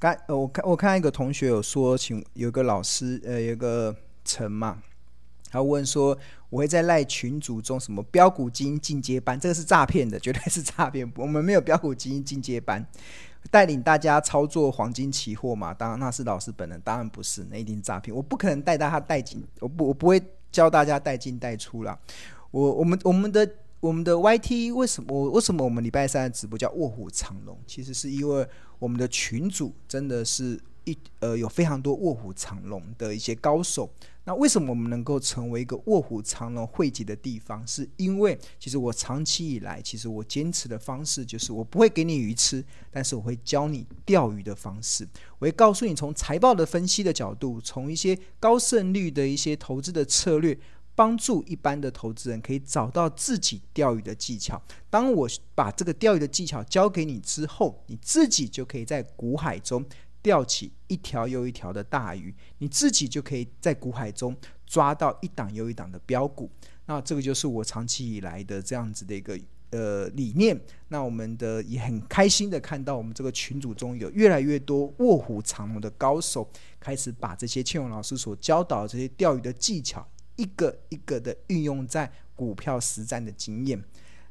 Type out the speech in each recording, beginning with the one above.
刚呃，我看我看一个同学有说，请有个老师呃，有个陈嘛，他问说，我会在赖群组中什么标股基金进阶班，这个是诈骗的，绝对是诈骗，我们没有标股基金进阶班。带领大家操作黄金期货嘛？当然那是老师本人，当然不是，那一定是诈骗。我不可能带大家带进，我不我不会教大家带进带出啦。我我们我们的我们的 YT 为什么为什么我们礼拜三的直播叫卧虎藏龙？其实是因为我们的群主真的是一呃有非常多卧虎藏龙的一些高手。那为什么我们能够成为一个卧虎藏龙汇集的地方？是因为其实我长期以来，其实我坚持的方式就是，我不会给你鱼吃，但是我会教你钓鱼的方式。我会告诉你从财报的分析的角度，从一些高胜率的一些投资的策略，帮助一般的投资人可以找到自己钓鱼的技巧。当我把这个钓鱼的技巧教给你之后，你自己就可以在股海中。钓起一条又一条的大鱼，你自己就可以在股海中抓到一档又一档的标股。那这个就是我长期以来的这样子的一个呃理念。那我们的也很开心的看到，我们这个群组中有越来越多卧虎藏龙的高手，开始把这些庆荣老师所教导的这些钓鱼的技巧，一个一个的运用在股票实战的经验。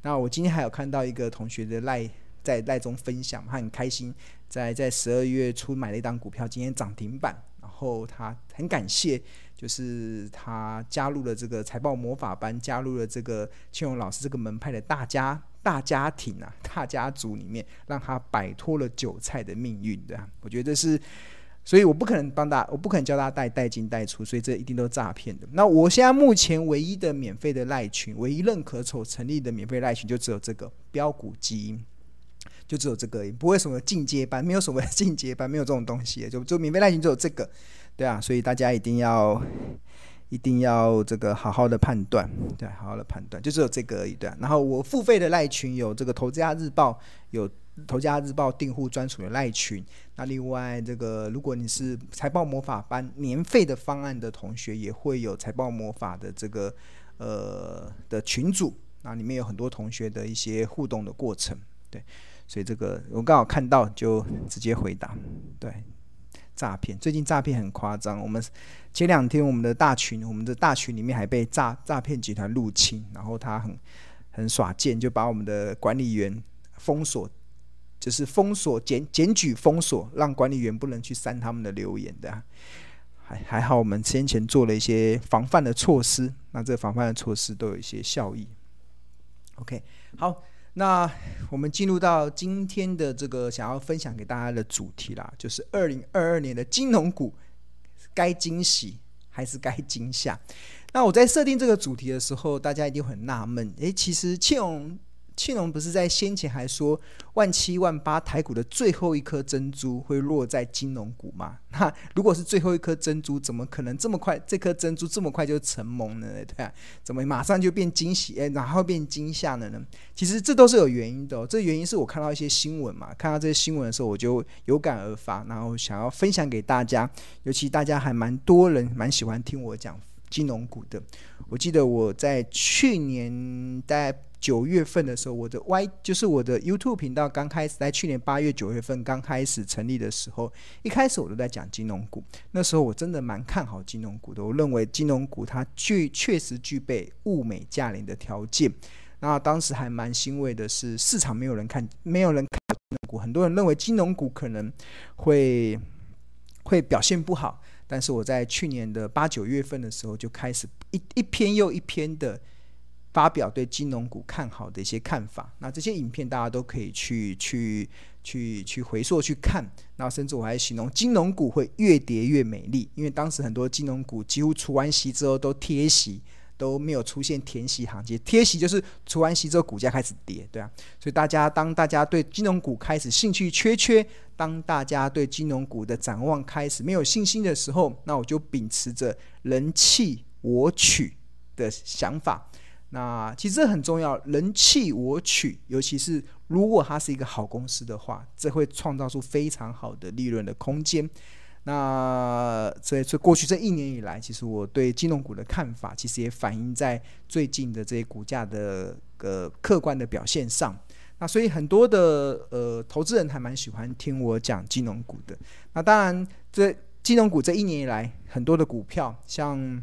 那我今天还有看到一个同学的赖在赖中分享，他很开心。在在十二月初买了一档股票，今天涨停板，然后他很感谢，就是他加入了这个财报魔法班，加入了这个庆荣老师这个门派的大家大家庭啊，大家族里面，让他摆脱了韭菜的命运，对啊，我觉得是，所以我不可能帮大，我不可能教大家带带进带出，所以这一定都是诈骗的。那我现在目前唯一的免费的赖群，唯一认可所成立的免费赖群，就只有这个标股基因。就只有这个，也不会什么进阶班，没有所谓的进阶班，没有这种东西，就就免费赖群只有这个，对啊，所以大家一定要一定要这个好好的判断，对，好好的判断，就只有这个而已，对。然后我付费的赖群有这个投资家日报，有投家日报订户专属的赖群，那另外这个如果你是财报魔法班年费的方案的同学，也会有财报魔法的这个呃的群组，那里面有很多同学的一些互动的过程，对。所以这个我刚好看到，就直接回答。对，诈骗，最近诈骗很夸张。我们前两天我们的大群，我们的大群里面还被诈诈骗集团入侵，然后他很很耍贱，就把我们的管理员封锁，就是封锁检检举封锁，让管理员不能去删他们的留言的。还还好，我们先前做了一些防范的措施，那这防范的措施都有一些效益。OK，好。那我们进入到今天的这个想要分享给大家的主题啦，就是二零二二年的金融股该惊喜还是该惊吓？那我在设定这个主题的时候，大家一定很纳闷，诶，其实庆荣。庆荣不是在先前还说万七万八台股的最后一颗珍珠会落在金融股吗？那如果是最后一颗珍珠，怎么可能这么快？这颗珍珠这么快就成蒙了呢？对啊，怎么马上就变惊喜？诶，然后变惊吓了呢？其实这都是有原因的哦。这原因是我看到一些新闻嘛，看到这些新闻的时候，我就有感而发，然后想要分享给大家。尤其大家还蛮多人蛮喜欢听我讲金融股的。我记得我在去年大概。九月份的时候，我的 Y 就是我的 YouTube 频道刚开始，在去年八月九月份刚开始成立的时候，一开始我都在讲金融股。那时候我真的蛮看好金融股的，我认为金融股它具确实具备物美价廉的条件。那当时还蛮欣慰的是，市场没有人看，没有人看金融股，很多人认为金融股可能会会表现不好。但是我在去年的八九月份的时候，就开始一一篇又一篇的。发表对金融股看好的一些看法，那这些影片大家都可以去去去去回溯去看。那甚至我还形容金融股会越跌越美丽，因为当时很多金融股几乎除完息之后都贴息，都没有出现填息行情。贴息就是除完息之后股价开始跌，对啊。所以大家当大家对金融股开始兴趣缺缺，当大家对金融股的展望开始没有信心的时候，那我就秉持着人弃我取的想法。那其实这很重要，人弃我取，尤其是如果它是一个好公司的话，这会创造出非常好的利润的空间。那在这过去这一年以来，其实我对金融股的看法，其实也反映在最近的这些股价的呃客观的表现上。那所以很多的呃投资人还蛮喜欢听我讲金融股的。那当然，这金融股这一年以来，很多的股票，像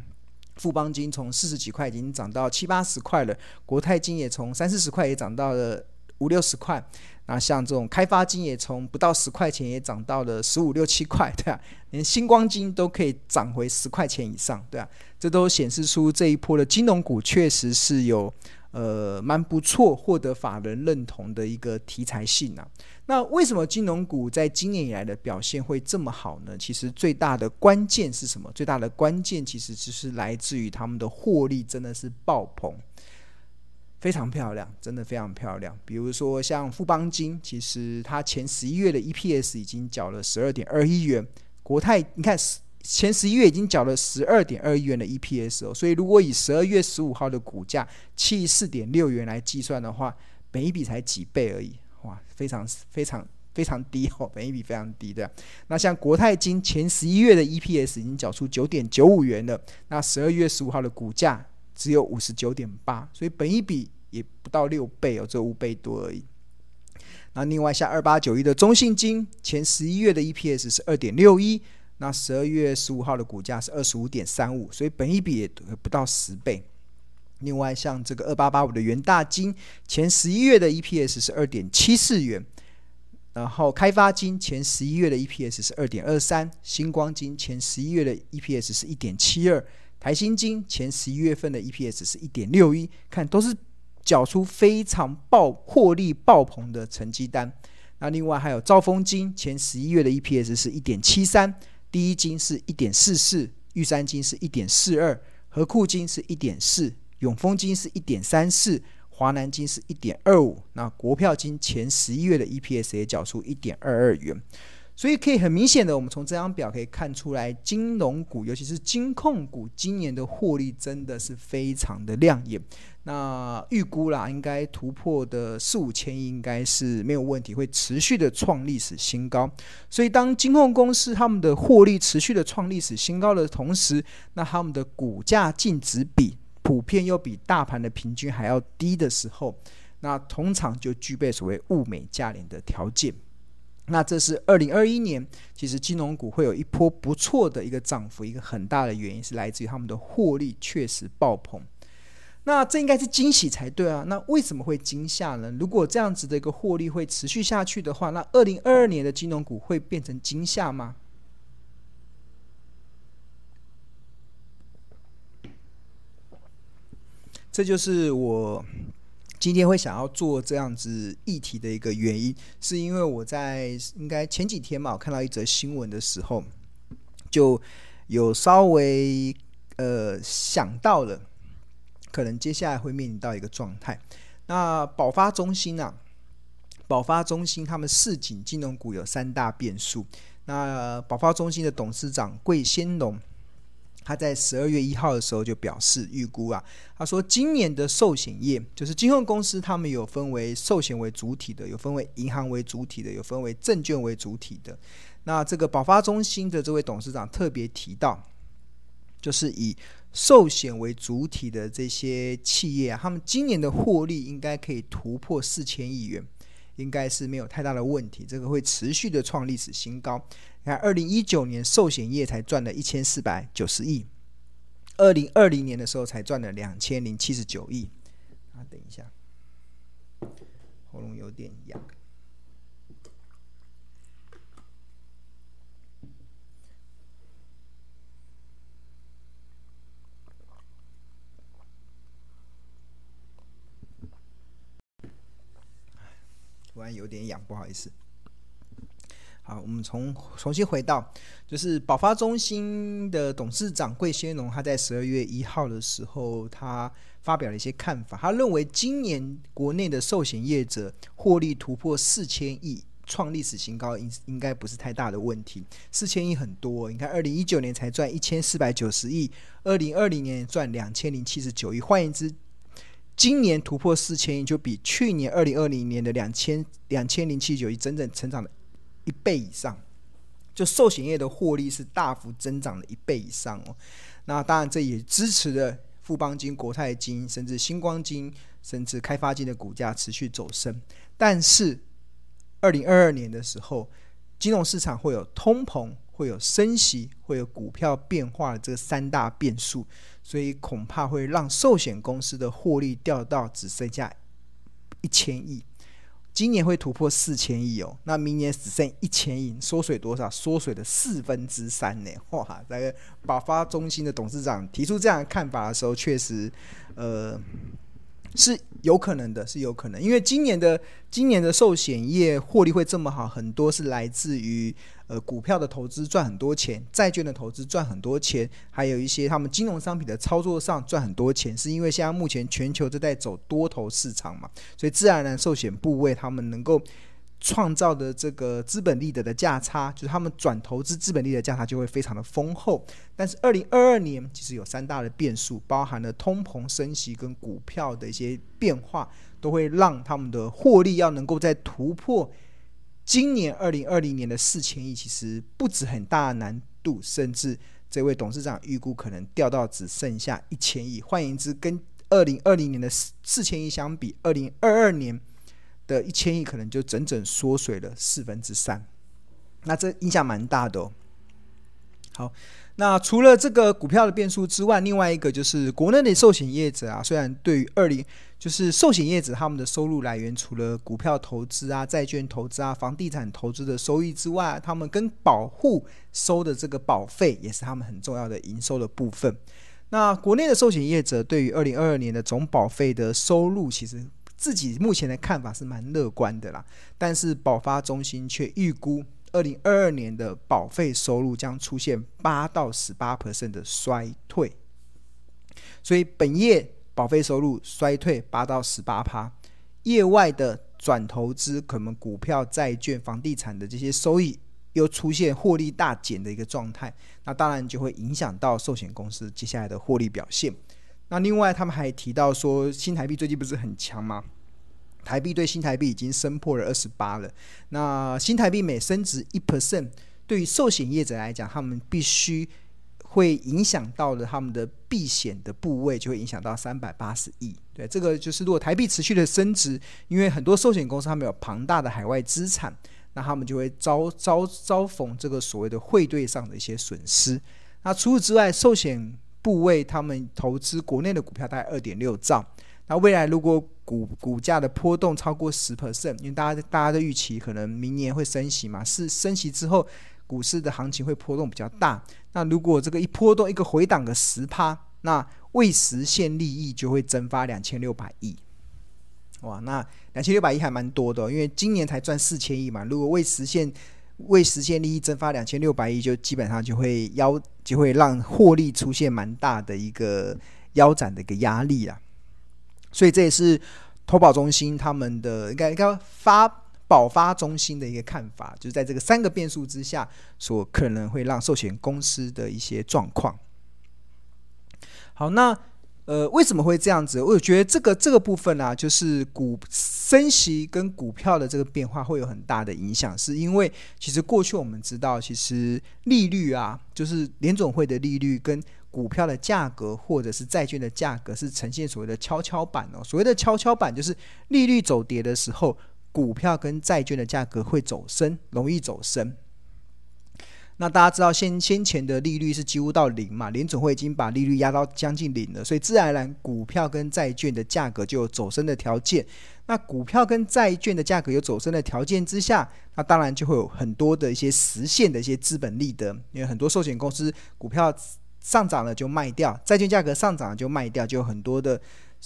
富邦金从四十几块已经涨到七八十块了，国泰金也从三四十块也涨到了五六十块。那像这种开发金也从不到十块钱也涨到了十五六七块，对啊，连星光金都可以涨回十块钱以上，对啊，这都显示出这一波的金融股确实是有呃蛮不错，获得法人认同的一个题材性啊。那为什么金融股在今年以来的表现会这么好呢？其实最大的关键是什么？最大的关键其实就是来自于他们的获利真的是爆棚。非常漂亮，真的非常漂亮。比如说像富邦金，其实它前十一月的 EPS 已经缴了十二点二亿元。国泰，你看前十一月已经缴了十二点二亿元的 EPS 哦，所以如果以十二月十五号的股价七四点六元来计算的话，每一笔才几倍而已，哇，非常非常非常低哦，每一笔非常低的。那像国泰金前十一月的 EPS 已经缴出九点九五元了，那十二月十五号的股价只有五十九点八，所以本一笔。也不到六倍哦，只有五倍多而已。那另外像二八九一的中信金，前十一月的 EPS 是二点六一，那十二月十五号的股价是二十五点三五，所以本益比也不到十倍。另外像这个二八八五的元大金，前十一月的 EPS 是二点七四元，然后开发金前十一月的 EPS 是二点二三，星光金前十一月的 EPS 是一点七二，台新金前十一月份的 EPS 是一点六一，看都是。缴出非常爆获利爆棚的成绩单。那另外还有兆丰金，前十一月的 EPS 是一点七三，第一金是一点四四，玉山金是一点四二，和库金是一点四，永丰金是一点三四，华南金是一点二五。那国票金前十一月的 EPS 也缴出一点二二元。所以可以很明显的，我们从这张表可以看出来，金融股，尤其是金控股，今年的获利真的是非常的亮眼。那预估啦，应该突破的四五千亿应该是没有问题，会持续的创历史新高。所以当金控公司他们的获利持续的创历史新高的同时，那他们的股价净值比普遍又比大盘的平均还要低的时候，那通常就具备所谓物美价廉的条件。那这是二零二一年，其实金融股会有一波不错的一个涨幅，一个很大的原因是来自于他们的获利确实爆棚。那这应该是惊喜才对啊！那为什么会惊吓呢？如果这样子的一个获利会持续下去的话，那二零二二年的金融股会变成惊吓吗？这就是我。今天会想要做这样子议题的一个原因，是因为我在应该前几天嘛，我看到一则新闻的时候，就有稍微呃想到了，可能接下来会面临到一个状态。那保发中心啊，保发中心他们市井金融股有三大变数。那保发中心的董事长桂先龙。他在十二月一号的时候就表示预估啊，他说今年的寿险业就是金控公司，他们有分为寿险为主体的，有分为银行为主体的，有分为证券为主体的。那这个保发中心的这位董事长特别提到，就是以寿险为主体的这些企业啊，他们今年的获利应该可以突破四千亿元。应该是没有太大的问题，这个会持续的创历史新高。你看，二零一九年寿险业才赚了一千四百九十亿，二零二零年的时候才赚了两千零七十九亿。啊，等一下，喉咙有点痒。突然有点痒，不好意思。好，我们从重新回到，就是保发中心的董事长桂先龙，他在十二月一号的时候，他发表了一些看法。他认为今年国内的寿险业者获利突破四千亿，创历史新高，应应该不是太大的问题。四千亿很多，你看二零一九年才赚一千四百九十亿，二零二零年赚两千零七十九亿，换言之。今年突破四千亿，就比去年二零二零年的两千两千零七十九亿，整整成长了一倍以上。就寿险业的获利是大幅增长了一倍以上哦。那当然，这也支持了富邦金、国泰金，甚至星光金甚至开发金的股价持续走升。但是，二零二二年的时候，金融市场会有通膨，会有升息，会有股票变化的这三大变数，所以恐怕会让寿险公司的获利掉到只剩下一千亿。今年会突破四千亿哦，那明年只剩一千亿，缩水多少？缩水的四分之三呢！哇，那个保发中心的董事长提出这样看法的时候，确实，呃。是有可能的，是有可能，因为今年的今年的寿险业获利会这么好，很多是来自于呃股票的投资赚很多钱，债券的投资赚很多钱，还有一些他们金融商品的操作上赚很多钱，是因为现在目前全球都在走多头市场嘛，所以自然而然寿险部位他们能够。创造的这个资本利得的价差，就是他们转投资资本利得价差就会非常的丰厚。但是二零二二年其实有三大的变数，包含了通膨升息跟股票的一些变化，都会让他们的获利要能够在突破今年二零二零年的四千亿，其实不止很大难度，甚至这位董事长预估可能掉到只剩下一千亿。换言之，跟二零二零年的四四千亿相比，二零二二年。的一千亿可能就整整缩水了四分之三，那这影响蛮大的哦。好，那除了这个股票的变数之外，另外一个就是国内的寿险业者啊，虽然对于二零就是寿险业者他们的收入来源，除了股票投资啊、债券投资啊、房地产投资的收益之外，他们跟保户收的这个保费也是他们很重要的营收的部分。那国内的寿险业者对于二零二二年的总保费的收入，其实。自己目前的看法是蛮乐观的啦，但是保发中心却预估二零二二年的保费收入将出现八到十八 percent 的衰退，所以本业保费收入衰退八到十八趴，业外的转投资可能股票、债券、房地产的这些收益又出现获利大减的一个状态，那当然就会影响到寿险公司接下来的获利表现。那另外，他们还提到说，新台币最近不是很强吗？台币对新台币已经升破了二十八了。那新台币每升值一 percent，对于寿险业者来讲，他们必须会影响到了他们的避险的部位，就会影响到三百八十亿。对，这个就是如果台币持续的升值，因为很多寿险公司他们有庞大的海外资产，那他们就会遭遭遭逢这个所谓的汇兑上的一些损失。那除此之外，寿险部位，他们投资国内的股票大概二点六兆。那未来如果股股价的波动超过十 percent，因为大家大家的预期可能明年会升息嘛，是升息之后股市的行情会波动比较大。那如果这个一波动一个回档个十趴，那未实现利益就会蒸发两千六百亿。哇，那两千六百亿还蛮多的，因为今年才赚四千亿嘛，如果未实现。未实现利益蒸发两千六百亿，就基本上就会腰就会让获利出现蛮大的一个腰斩的一个压力啊，所以这也是投保中心他们的应该应该发保发中心的一个看法，就是在这个三个变数之下，所可能会让寿险公司的一些状况。好，那。呃，为什么会这样子？我觉得这个这个部分啊，就是股升息跟股票的这个变化会有很大的影响，是因为其实过去我们知道，其实利率啊，就是联总会的利率跟股票的价格或者是债券的价格是呈现所谓的跷跷板哦。所谓的跷跷板就是利率走跌的时候，股票跟债券的价格会走升，容易走升。那大家知道，先先前的利率是几乎到零嘛，联总会已经把利率压到将近零了，所以自然而然股票跟债券的价格就有走升的条件。那股票跟债券的价格有走升的条件之下，那当然就会有很多的一些实现的一些资本利得，因为很多寿险公司股票上涨了就卖掉，债券价格上涨了就卖掉，就有很多的。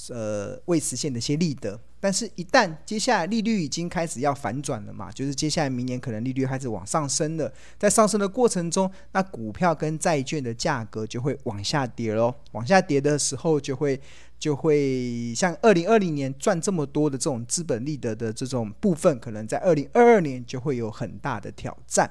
呃，未实现的一些利得，但是，一旦接下来利率已经开始要反转了嘛，就是接下来明年可能利率开始往上升了，在上升的过程中，那股票跟债券的价格就会往下跌喽。往下跌的时候，就会就会像二零二零年赚这么多的这种资本利得的这种部分，可能在二零二二年就会有很大的挑战。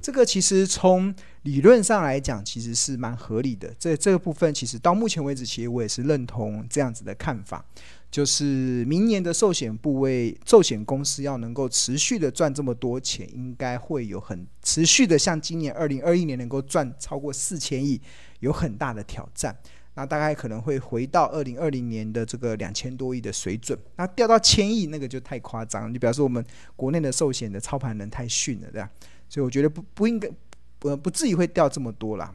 这个其实从理论上来讲，其实是蛮合理的。这这个部分其实到目前为止，其实我也是认同这样子的看法，就是明年的寿险部位、寿险公司要能够持续的赚这么多钱，应该会有很持续的，像今年二零二一年能够赚超过四千亿，有很大的挑战。那大概可能会回到二零二零年的这个两千多亿的水准。那掉到千亿，那个就太夸张。就比方说我们国内的寿险的操盘人太逊了，这样。所以我觉得不不应该，不，不至于会掉这么多啦。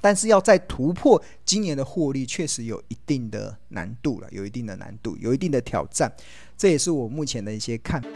但是要再突破今年的获利，确实有一定的难度了，有一定的难度，有一定的挑战。这也是我目前的一些看法。